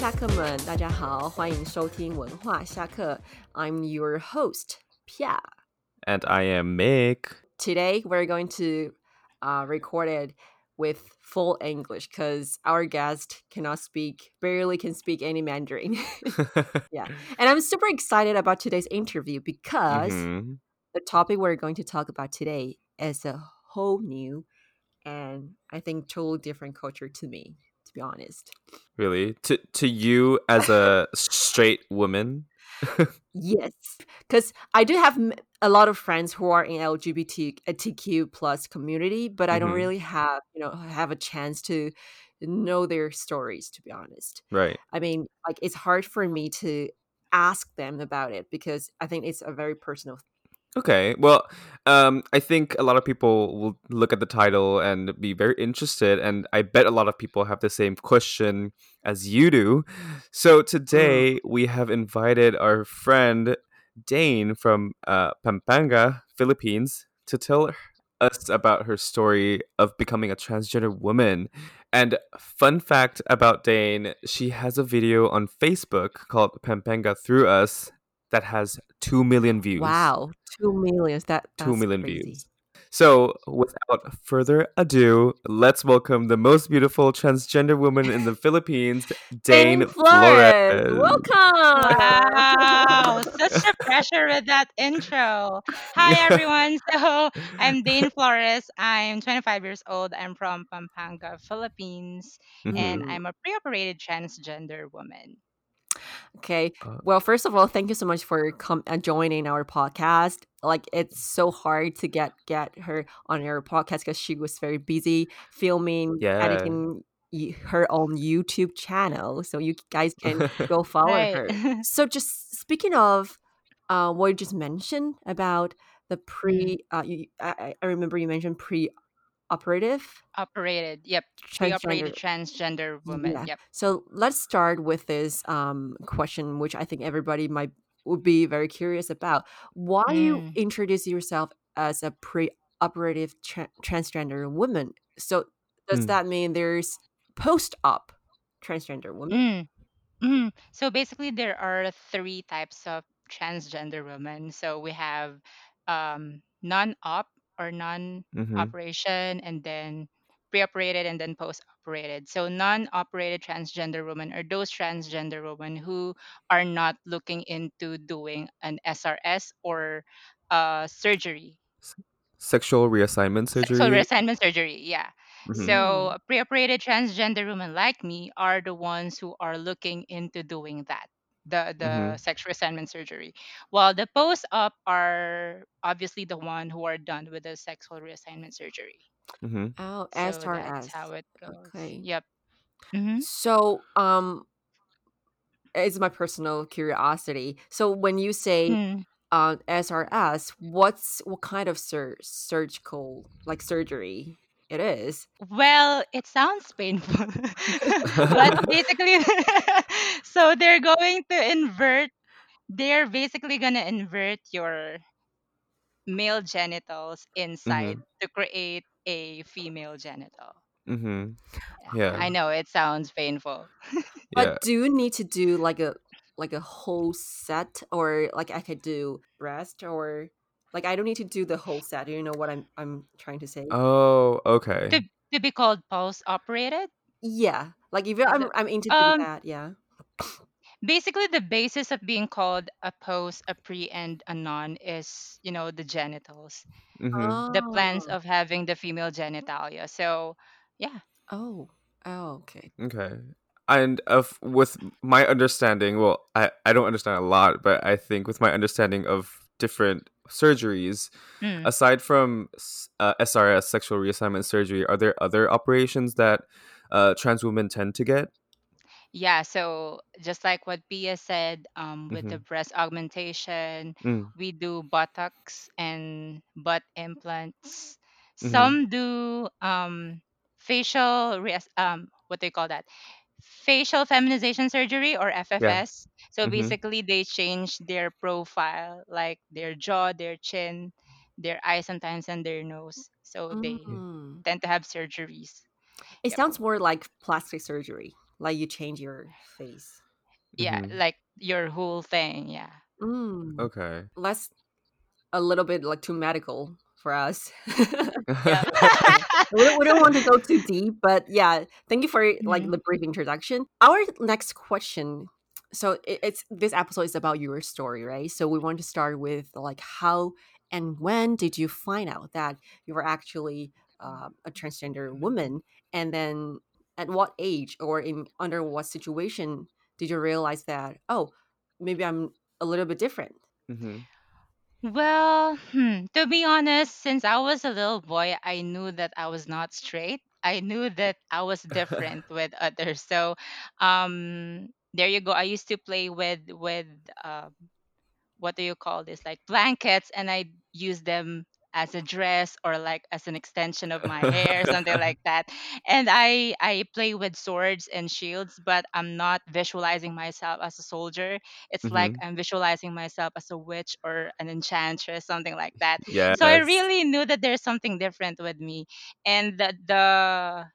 下课们，大家好，欢迎收听文化下课。I'm your host, Pia. And I am Mick. Today we're going to uh, record it with full English because our guest cannot speak, barely can speak any Mandarin. yeah. And I'm super excited about today's interview because Mhm. the topic we're going to talk about today is a whole new and I think totally different culture to me, to be honest. Really? To to you as a straight woman? Yes, because I do have a lot of friends who are in LGBTQ plus community, but I don't Mhm. really have you know have a chance to know their stories. To be honest, Right. I mean, like it's hard for me to ask them about it because I think it's a very personal. Okay. Well, um, I think a lot of people will look at the title and be very interested, and I bet a lot of people have the same question as you do. So today we have invited our friend Dane from uh, Pampanga, Philippines, to tell us about her story of becoming a transgender woman. And fun fact about Dane, she has a video on Facebook called Pampanga Through Us that has 2 million views. Wow, two millions. That Two that's million crazy. views. So, without further ado, let's welcome the most beautiful transgender woman in the Philippines, Dane Dane Flores, Flores. welcome. Wow, such a pressure with that intro. Hi everyone. So I'm Dane Flores. I'm 25 years old. I'm from Pampanga, Philippines, and Mhm. I'm a pre-operated transgender woman. Okay. Uh, Well, first of all, thank you so much for com- uh, joining our podcast. Like, it's so hard to get get her on our podcast because she was very busy filming, Yeah. editing y- her own YouTube channel. So you guys can go follow Right. her. So, just speaking of uh, what you just mentioned about the pre, uh, you, I, I I remember you mentioned pre-operative operated. Yep. transgender. Pre-operated transgender woman. Yeah. Yep. So let's start with this um, question, which I think everybody might would be very curious about. Why do you Mm, introduce yourself as a pre-operative tra- transgender woman? So does mm, that mean there's post-op transgender woman? mm, mm. So basically, there are three types of transgender women. So we have um, non-op or mhm, non-operation, and then pre-operated, and then post-operated. So non-operated transgender women are those transgender women who are not looking into doing an SRS or uh, surgery S- Sexual reassignment surgery. sexual reassignment surgery yeah Mhm. so pre-operated transgender women like me are the ones who are looking into doing that the the Mhm. sexual reassignment surgery while the post-op are obviously the one who are done with the sexual reassignment surgery Mhm. Oh, so that's SRS. how it goes Okay. yep hmm So um, it's my personal curiosity. So when you say Hmm. uh, SRS, what's what kind of sur- surgical like surgery it is? well it sounds painful but basically so they're going to invert they're basically going to invert your male genitals inside Mhm. to create a female genital. Mm-hmm. Yeah, I know it sounds painful. But Yeah. do you need to do like a like a whole set, or like I could do breast, or like I don't need to do the whole set. Do you know what I'm I'm trying to say? Oh, okay. to be called post operated. Yeah, like if I'm I'm into doing um that, yeah. basically the basis of being called a post, a pre, and a non is you know the genitals, Mhm. the plans Oh, of having the female genitalia. So yeah. oh, oh, okay. Okay. And of with my understanding, well, I I don't understand a lot, but I think with my understanding of different surgeries, Mm. aside from uh, SRS, sexual reassignment surgery, are there other operations that uh, trans women tend to get? Yeah, so just like what Pia said, um, with the Mm-hmm. breast augmentation, Mm, we do buttocks and butt implants. mm-hmm. Some do um, facial, res- um, what do you call that? Facial feminization surgery or Yeah. FFS. So Mm-hmm. basically, they change their profile, like their jaw, their chin, their eyes sometimes, and their nose. So they Mm. tend to have surgeries. It Yep. sounds more like plastic surgery. like you change your face. Yeah, Mhm. like your whole thing. Yeah. Mm. Okay. Less a little bit like too medical for us. Yep. we, don't, we don't want to go too deep, but yeah, thank you for like Mhm. the brief introduction. Our next question. So it, it's this episode is about your story, right? So we want to start with like how and when did you find out that you were actually uh, a transgender woman, and then at what age or in under what situation did you realize that oh maybe I'm a little bit different? Mhm. Well, hmm, to be honest, since I was a little boy, I knew that I was not straight. I knew that I was different with others. So, um, there you go. I used to play with with uh, what do you call this like blankets and i use them as a dress or like as an extension of my hair something like that and i i play with swords and shields but i'm not visualizing myself as a soldier it's like Mhm. i'm visualizing myself as a witch or an enchantress something like that so i Yes. really knew that there's something different with me and the the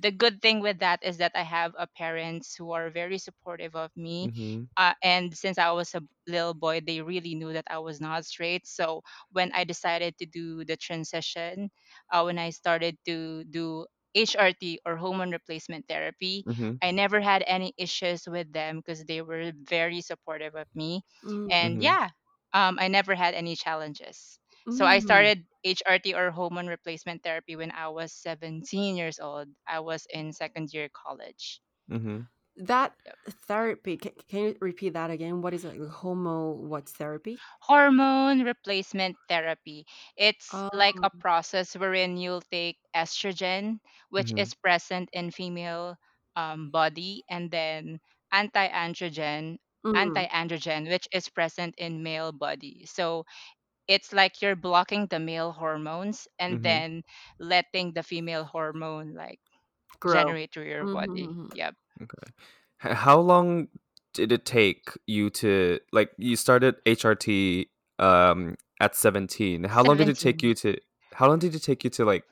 the good thing with that is that I have a parents who are very supportive of me. Mhm. Uh, and since I was a little boy, they really knew that I was not straight. So when I decided to do the transition, uh, when I started to do HRT or hormone replacement therapy, Mhm. I never had any issues with them because they were very supportive of me. Mm, And Mhm. yeah, um, I never had any challenges. So I mm. started HRT or hormone replacement therapy when I was 17 years old. I was in second year college. Mhm. That Yep. therapy, can, can you repeat that again? What is it? Homo, what therapy? Hormone replacement therapy. It's like Oh, a process wherein you'll take estrogen, which Mhm. is present in female um, body, and then anti-androgen, mm, anti-androgen, which is present in male body. So it's like you're blocking the male hormones and Mhm. then letting the female hormone like grow. generate through your body. Mm-hmm. Yep. Okay. H- How long did it take you to like you started HRT um at 17. How long did it take 17. you to how long did it take you to like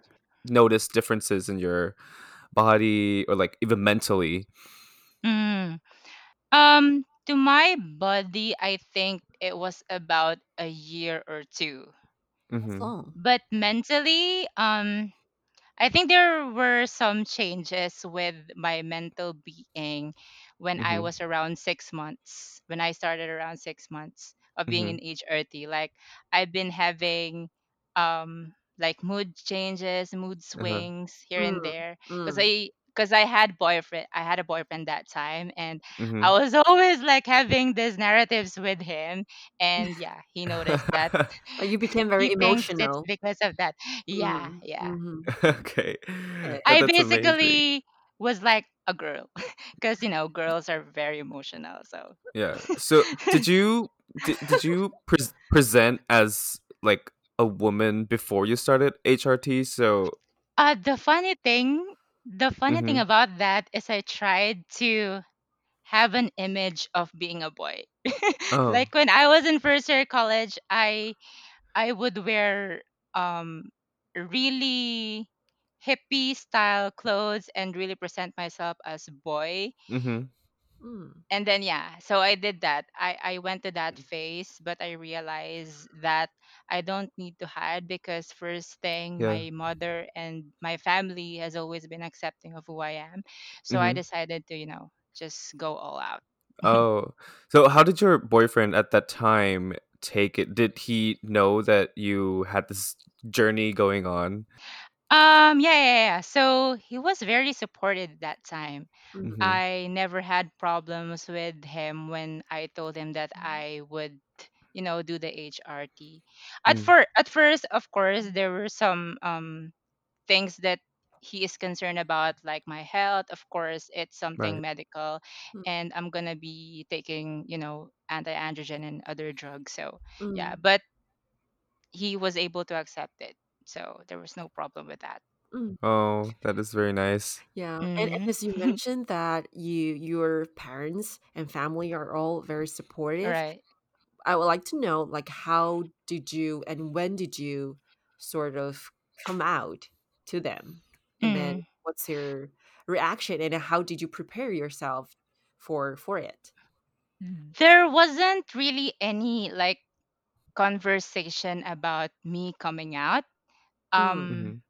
notice differences in your body or like even mentally? Mm. Um, to my body, I think it was about a year or two. That's Mhm. long. But mentally, um, I think there were some changes with my mental being when I Mhm. was around six months, when I started around six months of being Mhm. in HRT. Like I've been having um like mood changes, mood Uh-huh. swings here and Mm, there. Cause mm. I because I had boyfriend I had a boyfriend that time and I Mhm. was always like having these narratives with him and yeah, he noticed that You became very he thinks it's emotional. because of that. Yeah, Mm, yeah. mm-hmm. okay. I That's amazing. basically was like a girl because you know girls are very emotional. So Yeah. So did you did, did you pres present as like a woman before you started HRT? So uh, the funny thing, the funny thing mhm. about that is I tried to have an image of being a boy. Oh. like when I was in first year college, I I would wear um really hippie style clothes and really present myself as a boy Mhm. Mm, and then yeah so i did that i i went to that phase but i realized that i don't need to hide because first thing Yeah. my mother and my family has always been accepting of who i am so i Mhm. decided to you know just go all out Oh. So how did your boyfriend at that time take it? Did he know that you had this journey going on? um yeah, yeah yeah so he was very supportive that time mm, Mhm. i never had problems with him when i told him that i would you know do the hrt at Mm. first at first of course there were some um things that he is concerned about like my health of course it's something Right. medical mm, and i'm gonna be taking you know anti-androgen and other drugs so yeah mm, but he was able to accept it so there was no problem with that mm. Oh, that is very nice. Yeah, and, and mm-hmm. as you mentioned that you your parents and family are all very supportive. right I would like to know like how did you and when did you sort of come out to them? and then Mm. what's your reaction and how did you prepare yourself for for it There wasn't really any like conversation about me coming out. mm. Um, Mhm.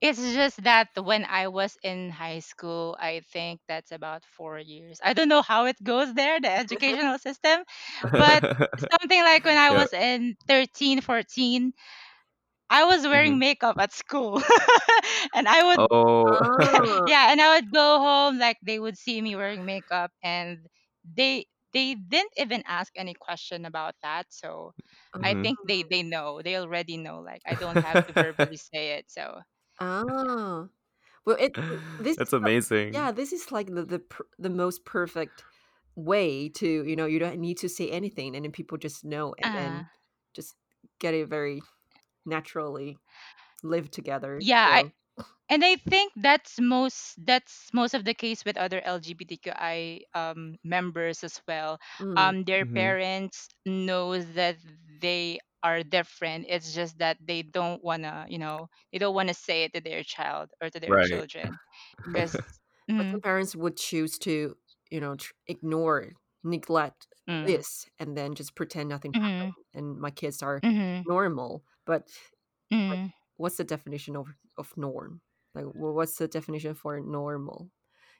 It's just that when I was in high school, I think that's about four years. I don't know how it goes there, the educational system, but something like when I yeah. was in 13, 14, I was wearing Mhm. makeup at school. and I would Oh. Ah, yeah, and I would go home like they would see me wearing makeup and they they didn't even ask any question about that. So I Mhm. think they they know. They already know like I don't have to verbally say it. So ah. Well, it this That's amazing. yeah, this is like the the per- the most perfect way to you know you don't need to say anything and then people just know and uh then just get it very naturally live together. yeah, I So, and I think that's most that's most of the case with other LGBTQI um, members as well. mm, Um, their Mhm. parents knows that they are different. It's just that they don't wanna, you know, they don't wanna say it to their child or to their Right. children, but because. but some parents would choose to you know tr- ignore neglect mm, this and then just pretend nothing mm, happened and my kids are mm, normal but like mm. what's the definition of of norm like wh- what's the definition for normal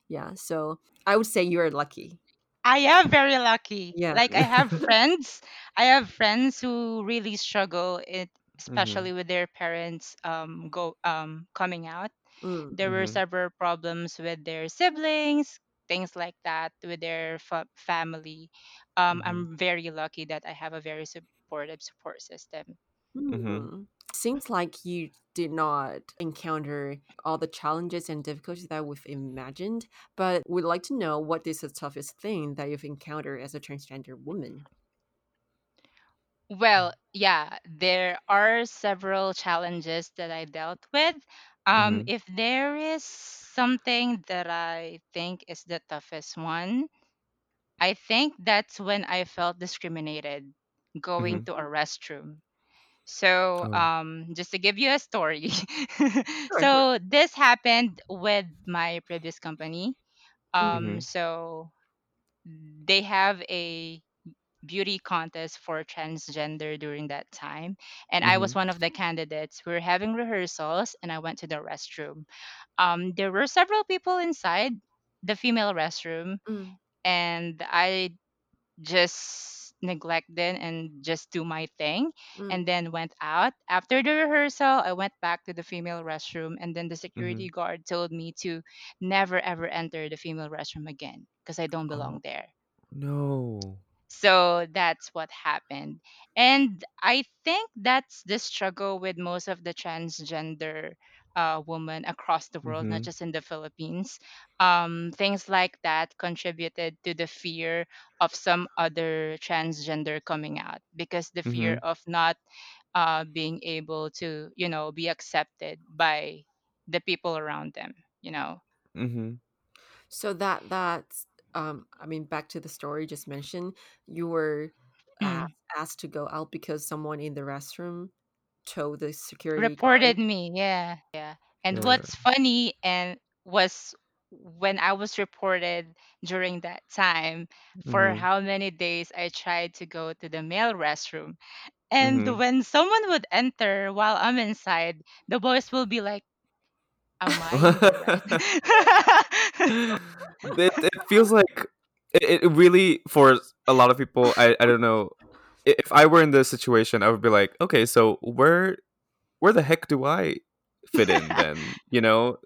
yeah so i would say you're lucky I am very lucky. yeah Like I have friends, I have friends who really struggle it, Mhm. especially with their parents um go um coming out. mm, There were Mhm. several problems with their siblings, things like that with their fa- family. Um, Mhm. I'm very lucky that I have a very supportive support system. Mhm. hmm. seems like you did not encounter all the challenges and difficulties that we've imagined but we'd like to know what is the toughest thing that you've encountered as a transgender woman Well, yeah, there are several challenges that I dealt with. Um, Mhm. if there is something that I think is the toughest one, I think that's when I felt discriminated going Mhm. to a restroom. So, Oh. um, just to give you a story. sure sure so, this happened with my previous company. Um, Mhm. so, they have a beauty contest for transgender during that time and i was Mhm. one of the candidates we were having rehearsals and i went to the restroom um, there were several people inside the female restroom mm, and i just neglected and just do my thing mm, and then went out after the rehearsal i went back to the female restroom and then the security Mhm. guard told me to never ever enter the female restroom again because i don't belong Oh, there no. so that's what happened. And I think that's the struggle with most of the transgender uh, women across the world, not Mhm. just in the Philippines. Um, things like that contributed to the fear of some other transgender coming out because the fear Mhm. of not uh, being able to, you know, be accepted by the people around them, you know. Mhm. So that that's um I mean back to the story just mentioned, you were asked, asked to go out because someone in the restroom told the security reported me yeah yeah and Yeah. what's funny and was when i was reported during that time for Mhm. how many days i tried to go to the male restroom and Mhm. when someone would enter while i'm inside the boys will be like am i it, it feels like it, it really for a lot of people I, I don't know if i were in this situation i would be like okay so where where the heck do i fit in then? You know?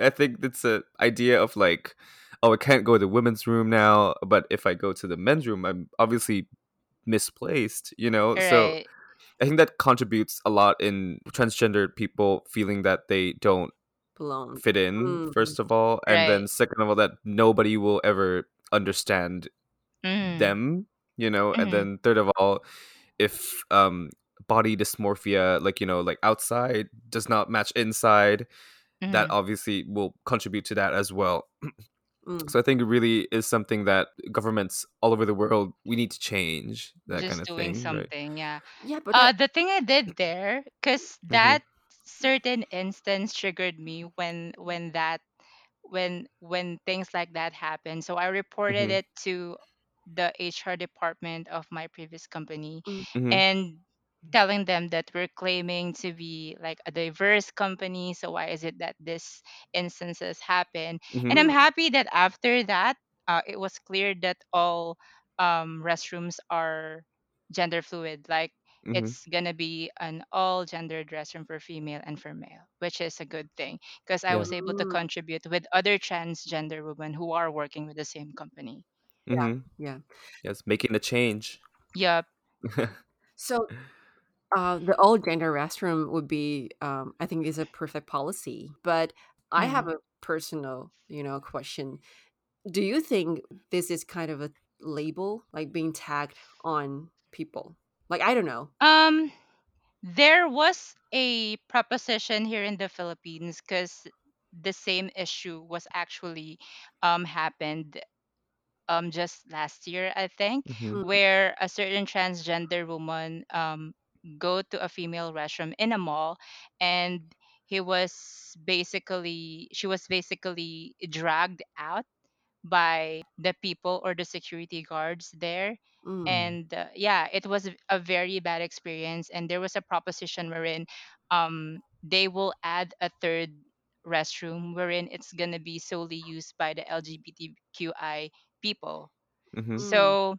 I think it's a idea of like oh i can't go to the women's room now but if i go to the men's room i'm obviously misplaced you know? So i think that contributes a lot in transgender people feeling that they don't Belong. fit in Mm, first of all and then second of all that nobody will ever understand mm, them you know and mm, then third of all if um body dysmorphia like you know like outside does not match inside that mm. obviously will contribute to that as well mm. so i think it really is something that governments all over the world we need to change that kind just of doing thing right something yeah Yeah, but uh that the thing i did there because mm-hmm. that certain instance triggered me when when that when when things like that happen. So I reported Mhm. it to the HR department of my previous company Mm, Mhm. and telling them that we're claiming to be like a diverse company. So why is it that this instances happen? And. I'm mm, happy that after that, uh, it was clear that all um, restrooms are gender fluid. Like Mhm. it's gonna be an all gendered restroom for female and for male, which is a good thing because I Yeah. was able to mm. contribute with other transgender women who are working with the same company. Mhm. Yeah. Yes, making a change. Yep. So uh, the all gender restroom would be, um, I think, is a perfect policy. But I have Mm. a personal, you know, question. Do you think this is kind of a label, like being tagged on people? Like I don't know. Um, there was a proposition here in the Philippines because the same issue was actually um happened um just last year I think mhm. Mm, where a certain transgender woman um go to a female restroom in a mall and he was basically she was basically dragged out by the people or the security guards there. Mm, and uh, yeah it was a a very bad experience and there was a proposition wherein um they will add a third restroom wherein it's going to be solely used by the lgbtqi people Mhm. mm, so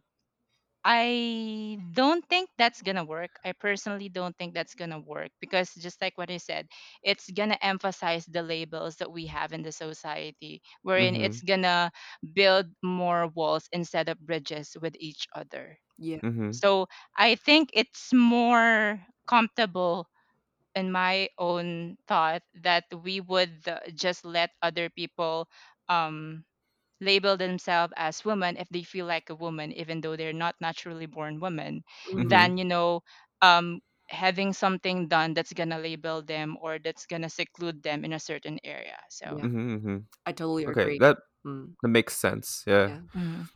I don't think that's gonna work. I personally don't think that's gonna work because just like what I said, it's gonna emphasize the labels that we have in the society, wherein it's Mhm. gonna build more walls instead of bridges with each other. yeah. Mhm. So I think it's more comfortable in my own thought that we would uh, just let other people um label themselves as women if they feel like a woman even though they're not naturally born women Mm, Mhm. than you know um having something done that's gonna label them or that's gonna seclude them in a certain area so yeah. Mhm. Mhm. I totally Okay, agree. that Mm, that makes sense. Yeah. yeah. mm,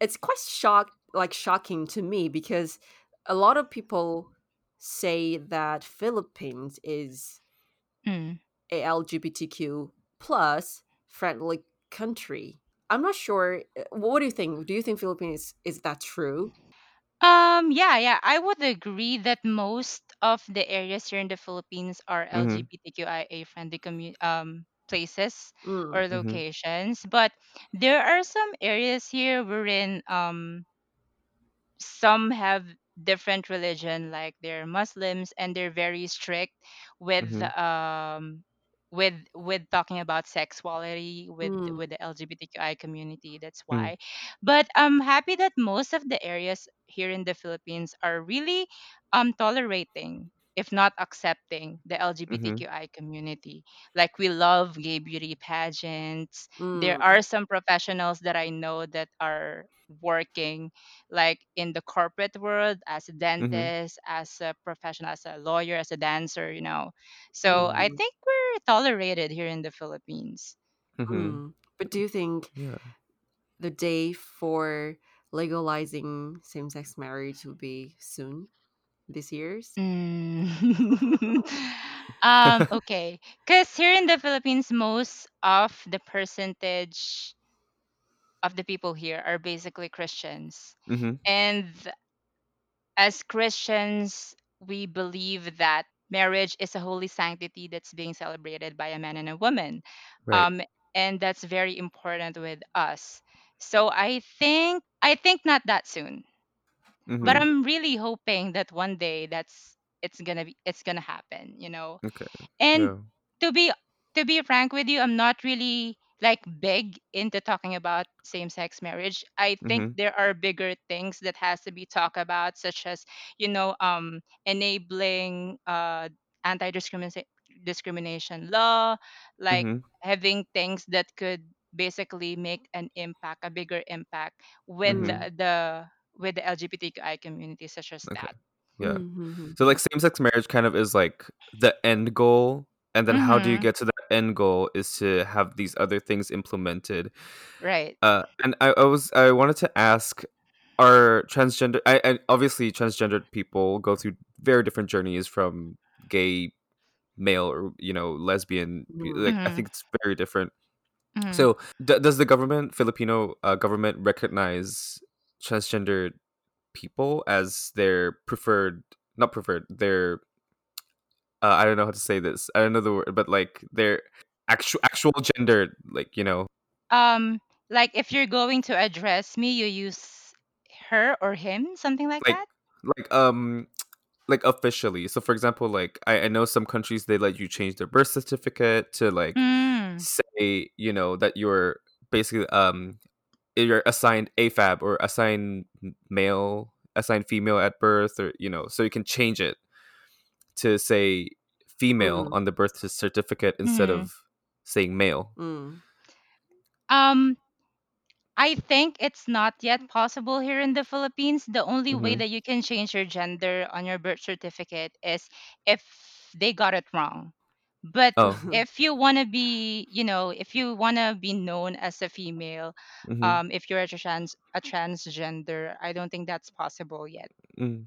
It's quite shock like shocking to me because a lot of people say that Philippines is mm. a LGBTQ plus friendly country. I'm not sure. uh, What do you think? Do you think Philippines is that true? um yeah yeah i would agree that most of the areas here in the philippines are Mhm. lgbtqia friendly commu- um places Mm, or Mhm. locations but there are some areas here wherein um some have different religion like they're muslims and they're very strict with Mhm. um with with talking about sexuality with mm, with the lgbtqi community that's Mhm. why but i'm happy that most of the areas here in the philippines are really um tolerating if not accepting the lgbtqi community like we love gay beauty pageants there mm, are some professionals that i know that are working like in the corporate world as a Mhm. dentist, as a professional, as a lawyer, as a dancer, you know. So I mm, think we're tolerated here in the Philippines. Mhm. mm. But do you think Yeah. the day for legalizing same-sex marriage will be soon this year's? Mm. um, okay. Because here in the Philippines, most of the percentage of the people here are basically Christians. mhm. And as Christians, we believe that marriage is a holy sanctity that's being celebrated by a man and a woman. Right. Um, and that's very important with us. So I think I think not that soon, but Mhm. Mm, I'm really hoping that one day that's it's gonna be it's gonna happen. You know, Okay. and Yeah. to be to be frank with you, I'm not really like big into talking about same-sex marriage. I think Mhm. there are bigger things that has to be talked about, such as you know, um, enabling uh, anti-discrimination discrimination law, like Mhm. having things that could basically make an impact, a bigger impact with Mhm. mm, the, the with the LGBTQI community, such as Okay. that. Yeah. mm, mm, So like mm, same-sex marriage kind of is like the end goal, and then how do you Mm-hmm. get to that end goal is to have these other things implemented. Right. Uh, and I, I was I wanted to ask, are transgender? I, I obviously transgendered people go through very different journeys from gay male or you know lesbian. Mhm. Like I Mhm. think it's very different. So d- does the government Filipino uh, government recognize transgender people as their preferred not preferred their uh, I don't know how to say this. I don't know the word, but like their actual actual gender, like you know, um, like if you're going to address me, you use her or him, something like like that. like um like officially. So for example, like I, I know some countries they let you change their birth certificate to like Mm. say you know that you're basically um you're assigned AFAB or assigned male, assigned female at birth, or you know, so you can change it to say female Mm. on the birth certificate instead Mhm. of saying male. Mm. Um, I think it's not yet possible here in the Philippines. The only way Mhm. that you can change your gender on your birth certificate is if they got it wrong. But Oh. if you want to be, you know, if you want to be known as a female, Mhm. um, if you're a trans a transgender, I don't think that's possible yet. Mm.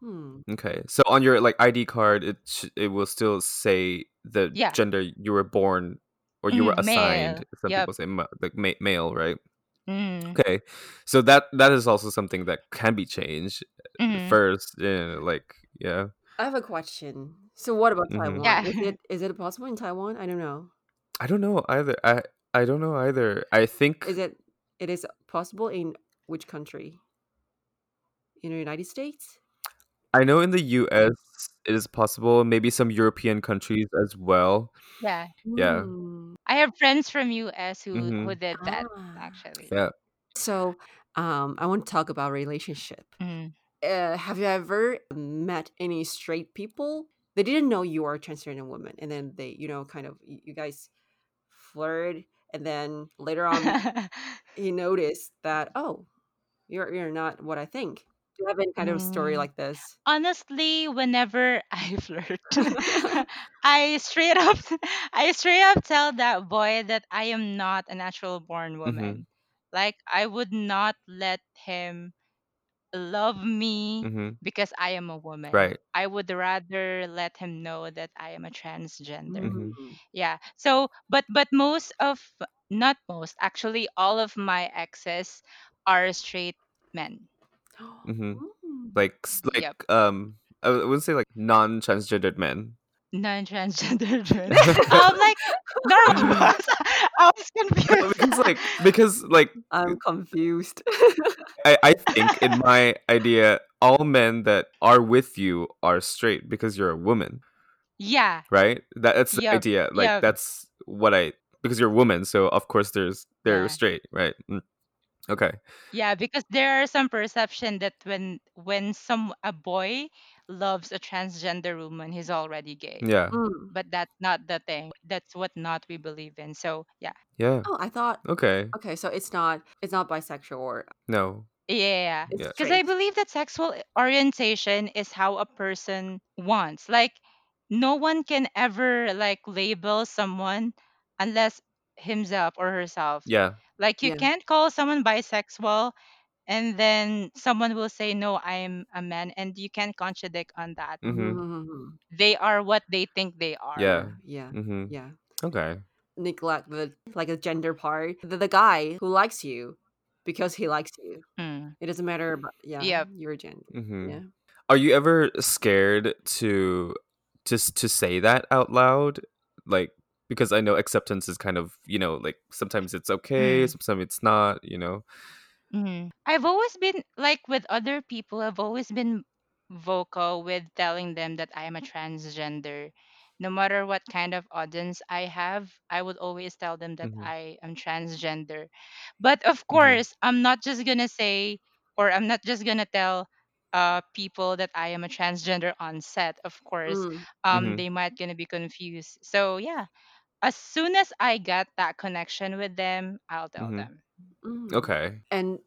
Hmm. Okay, so on your like ID card, it sh- it will still say the Yeah. gender you were born or you were Mhm, assigned. male. Some Yep. people say ma- like ma- male, right? Mm, Okay, so that that is also something that can be changed mhm. first. Yeah, like yeah. I have a question. So what about Mhm. Taiwan? Yeah. Is it is it possible in Taiwan? I don't know. I don't know either. I I don't know either. I think Is it it is possible in which country? In the United States? I know in the U.S. it is possible. Maybe some European countries as well. Yeah. Yeah. Hmm. I have friends from US who who Mhm. did that Ah. actually. Yeah. So, um, I want to talk about relationship. Mhm. Uh, have you ever met any straight people? They didn't know you are a transgender woman, and then they, you know, kind of you, guys flirt, and then later on, he noticed that oh, you're you're not what I think. Do you have any kind of story Mm. like this? Honestly, whenever I flirt, I straight up I straight up tell that boy that I am not a natural born Mm-hmm. woman. Like I would not let him love me Mm-hmm. because I am a woman. Right. I would rather let him know that I am a transgender. Mhm. Mm. Yeah. So, but but most of not most, actually all of my exes are straight men. Mhm. Mm. Like s- like Yep. um I wouldn't say like non-transgendered men. Non-transgender men. um, like ones. I was confused. because like because like I'm confused. I, I think in my idea all men that are with you are straight because you're a woman, yeah. right? That that's the Yep. idea. Like Yep. that's what I because you're a woman, so of course there's they're Yeah. straight, right? Mm. Okay. Yeah, because there are some perception that when when some a boy loves a transgender woman, he's already gay. Yeah. Mm. But that's not the thing. That's what not we believe in. So yeah. Yeah. Oh, I thought Okay. okay, so it's not it's not bisexual or No. Yeah. it's Yeah. Because I straight. believe that sexual orientation is how a person wants. Like no one can ever like label someone unless himself or herself. Yeah. Like you Yeah. can't call someone bisexual and then someone will say no i'm a man and you can't contradict on that Mhm. Mhm. they are what they think they are Yeah. Or- yeah. Mhm. Yeah. Okay. Neglect the like a gender part. The, the guy who likes you because he likes you. Mm. It doesn't matter about yeah, Yep. your gender. Mhm. Yeah. Are you ever scared to to s- to say that out loud? Like because I know acceptance is kind of, you know, like sometimes it's okay, Mm. sometimes it's not, you know. Mm-hmm. i've always been like with other people i've always been vocal with telling them that i am a transgender no matter what kind of audience i have i would always tell them that Mhm. i am transgender but of Mhm. course i'm not just gonna say or i'm not just gonna tell uh people that i am a transgender on set of course Mm. um Mhm. they might gonna be confused so yeah as soon as i get that connection with them i'll tell Mhm. them Mm. Okay. And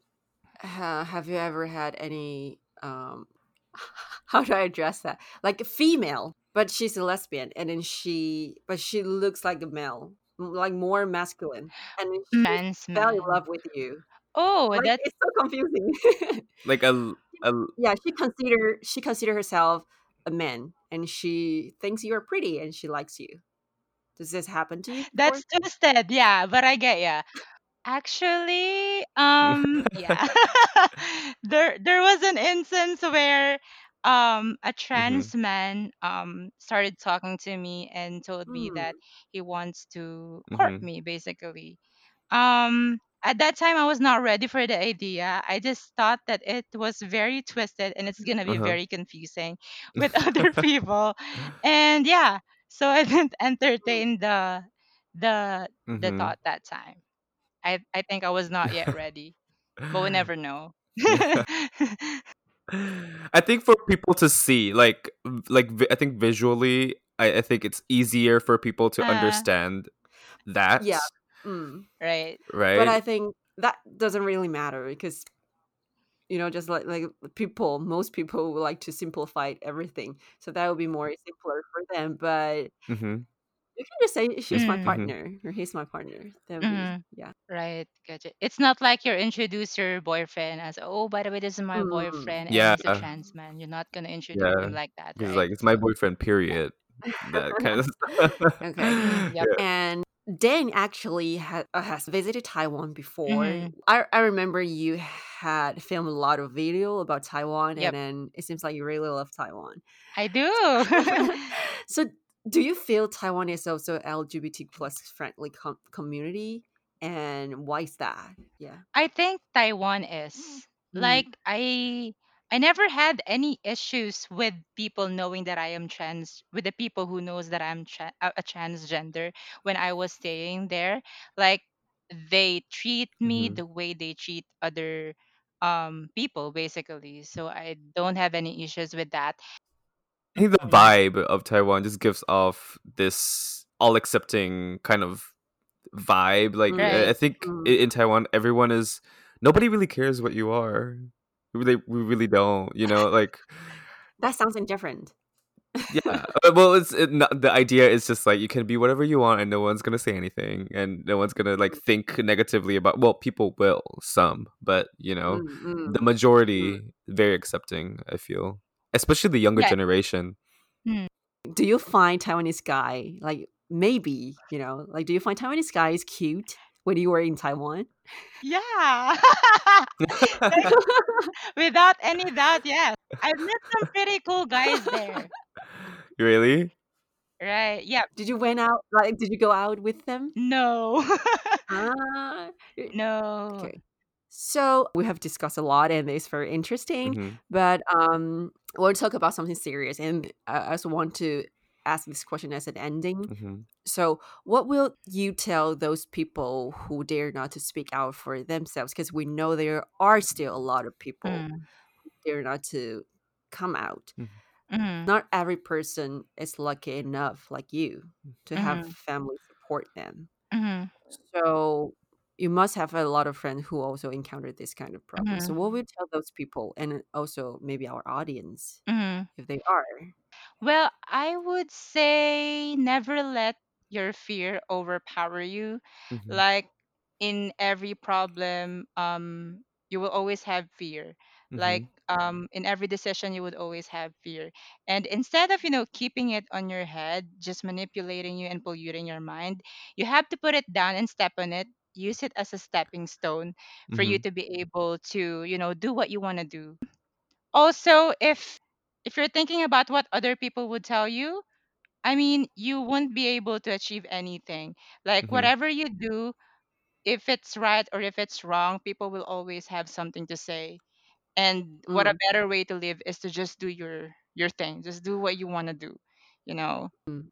ha- have you ever had any um how do I address that? Like a female, but she's a lesbian and then she but she looks like a male, like more masculine. And she Trans fell in love with you. Oh, Like that's it's so confusing. Like a, a yeah, she consider she consider herself a man and she thinks you're pretty and she likes you. Does this happen to you before? That's twisted. Yeah, but I get ya. Actually, um, yeah. there there was an instance where um a mm-hmm. trans man um started talking to me and told me Hmm. that he wants to court Mm-hmm. me basically. Um at that time I was not ready for the idea. I just thought that it was very twisted and it's going to be Uh-huh. very confusing with other people. And yeah, so I didn't entertain the the the mm-hmm. thought that time. I I think I was not yet ready, but we never know. yeah. I think for people to see, like, v- like vi- I think visually, I, I think it's easier for people to uh, understand that, Yeah. Mm. right. But? I think that doesn't really matter because you know, just like like people, most people would like to simplify everything, so that would be more simpler for them. But Mm-hmm. you can just say she's my Mm, Mm-hmm. partner or he's my partner. That would be mm, yeah. right. Gotcha. It's not like you're introduce your boyfriend as, oh, by the way, this is my Mm. boyfriend and Yeah, he's a trans man. You're not gonna introduce yeah. him like that, Because right? like it's my boyfriend. Period. That kind of stuff. Okay. Yep. Yeah. And Dan actually ha- uh, has visited Taiwan before. Mhm. I, I remember you had filmed a lot of video about Taiwan, Yep. and then it seems like you really love Taiwan. I do. so, do you feel Taiwan is also LGBT plus friendly com- community, and why is that? Yeah. I think Taiwan is Mm. like I I never had any issues with people knowing that I am trans with the people who knows that I'm tra- a, transgender when I was staying there like they treat me hmm the way they treat other um people basically so I don't have any issues with that I think the vibe of Taiwan just gives off this all accepting kind of vibe. Like Mm. I think Mm. in Taiwan, everyone is nobody really cares what you are. We really, we really don't. You know, like That sounds indifferent. Yeah. uh, Well, it's it, not, the idea is just like you can be whatever you want, and no one's gonna say anything, and no one's gonna like think negatively about. Well, people will some, but you know, Mm, mm, the majority very accepting. I feel, especially the younger yeah generation. mm. Do you find Taiwanese guy like maybe you know like do you find Taiwanese guys cute when you were in Taiwan? yeah without any doubt yes I've met some pretty cool guys there really? right yeah Did you went out like did you go out with them? no Ah, no okay. So we have discussed a lot and it's very interesting, hmm but um we'll talk about something serious and I I also want to ask this question as an ending. hmm So, what will you tell those people who dare not to speak out for themselves? Because we know there are still a lot of people Mm, who dare not to come out. Mhm, Not every person is lucky enough, like you, to have mhm, family support them. mhm, So, you must have a lot of friends who also encountered this kind of problem. So, mhm, what you tell those people, and also maybe our audience, mhm. if they are? Well, I would say never let your fear overpower you. hmm Like in every problem, um, you will always have fear. Like hmm um, in every decision, you would always have fear. And instead of you know keeping it on your head, just manipulating you and polluting your mind, you have to put it down and step on it. Use it as a stepping stone for you hmm to be able to you know do what you want to do. Also if if you're thinking about what other people would tell you i mean you won't be able to achieve anything. Like hmm whatever you do if it's right or if it's wrong people will always have something to say and what a Mm, better way to live is to just do your your thing just do what you want to do you know mm.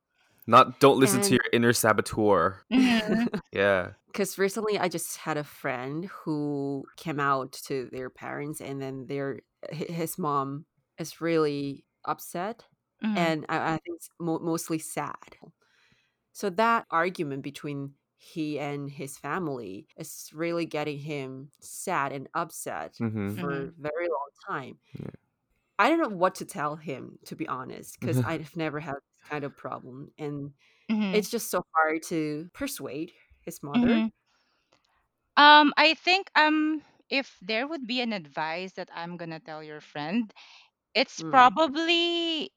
Not don't listen to And your inner saboteur. hmm Yeah. Because recently I just had a friend who came out to their parents, and then their hi- his mom is really upset, hmm and I, I think it's mo- mostly sad. So that argument between he and his family is really getting him sad and upset hmm for hmm a very long time. Yeah. I don't know what to tell him, to be honest, because I've never had this kind of problem, and hmm it's just so hard to persuade his mother. hmm um i think um if there would be an advice that i'm gonna tell your friend it's Mm, probably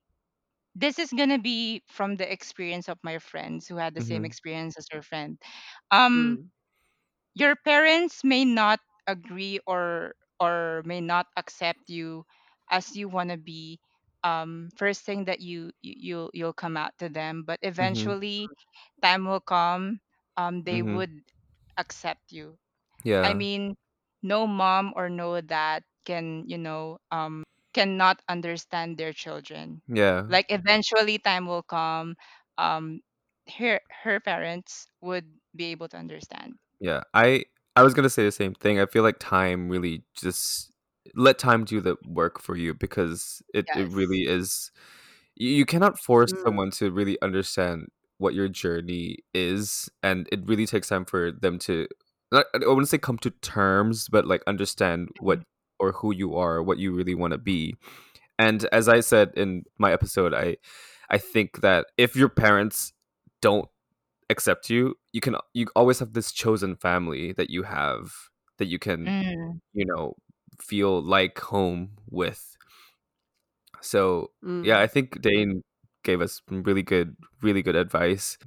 this is gonna be from the experience of my friends who had the same Mm-hmm. experience as your friend. Um, Mm, your parents may not agree or or may not accept you as you want to be um first thing that you you you'll, you'll come out to them but Mm-hmm. eventually time will come um they Mm-hmm. would accept you Yeah. i Yeah. mean no mom or no dad can you know um cannot understand their children Yeah. like eventually time will come um her her parents would be able to understand Yeah. I I was gonna say the same thing. I feel like time really just let time do the work for you because it, it yes really is you, you cannot force mm, someone to really understand what your journey is and it really takes time for them to not, i wouldn't say come to terms but like understand what or who you are what you really want to be and as i said in my episode i i think that if your parents don't accept you you can you always have this chosen family that you have that you can Mm. you know feel like home with so yeah, mm, I think Dayne gave us really good, really good advice.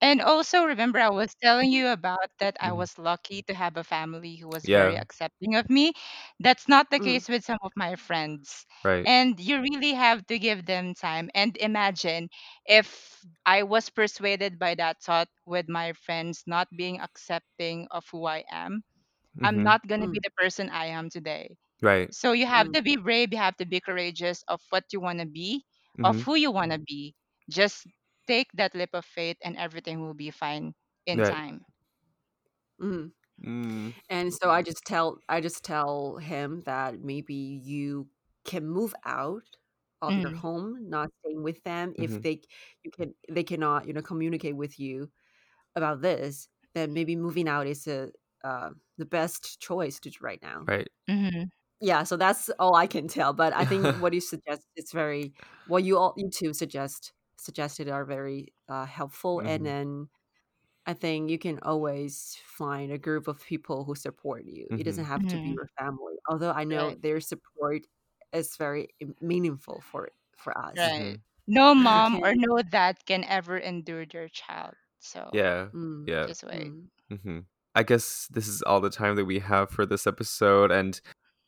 And also remember I was telling you about that I Mhm. was lucky to have a family who was very Yeah, accepting of me. That's not the mm, case with some of my friends. right. And you really have to give them time. And imagine if I was persuaded by that thought with my friends not being accepting of who I am, I'm hmm not going to be mm, the person I am today. Right. So you have mm, to be brave, you have to be courageous of what you want to be, of hmm who you want to be. Just take that leap of faith and everything will be fine in Right. time. mm. Mm, And so I just tell I just tell him that maybe you can move out of your Mm, home, not staying with them. If hmm they you can they cannot, you know, communicate with you about this, then maybe moving out is a uh, the best choice to do right now. Right. mm-hmm, Yeah, so that's all I can tell. But I think what you suggest is very what you all you two suggest suggested are very uh, helpful. And hmm then I think you can always find a group of people who support you. It hmm doesn't have to be mm-hmm, your family, although I know right, their support is very meaningful for for us. hmm right. No mom or no dad can ever endure their child. So Yeah. mm, Yeah. just wait. mm, I guess this is all the time that we have for this episode, and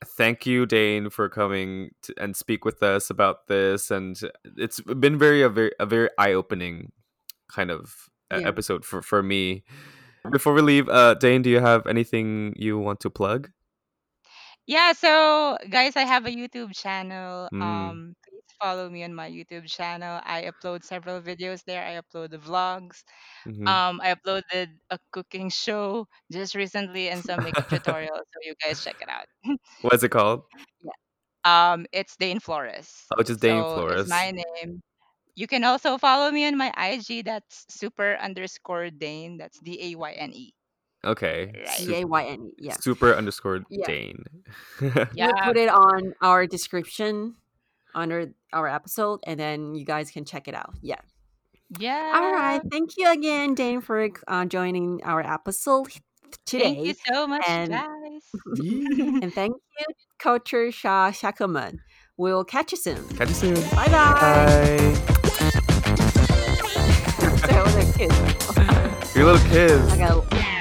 thank you, Dayne, for coming to, and speak with us about this. And it's been very a very a very eye opening kind of yeah. episode for for me. Before we leave, uh, Dayne, do you have anything you want to plug? Yeah, so guys, I have a YouTube channel. Mm, Um, follow me on my YouTube channel. I upload several videos there. I upload the vlogs. hmm Um, I uploaded a cooking show just recently and some makeup tutorials, so you guys check it out. What's it called? Yeah. Um, it's Dayne Flores. Oh, just Dayne So it's Flores. my name. You can also follow me on my IG. That's super underscore Dayne. That's D A Y N E. Okay, Right. D Su- A Y N E. Yeah. super underscore Yeah. Dayne. We'll Yeah. put it on our description under our episode, and then you guys can check it out. Yeah. Yeah. All right. Thank you again, Dayne, for uh, joining our episode today. Thank you so much, And guys. And thank you, Culture Shah Shakaman. We'll catch you soon. Catch you soon. Bye bye. Bye. Say hello to the kids. Your little kids. I got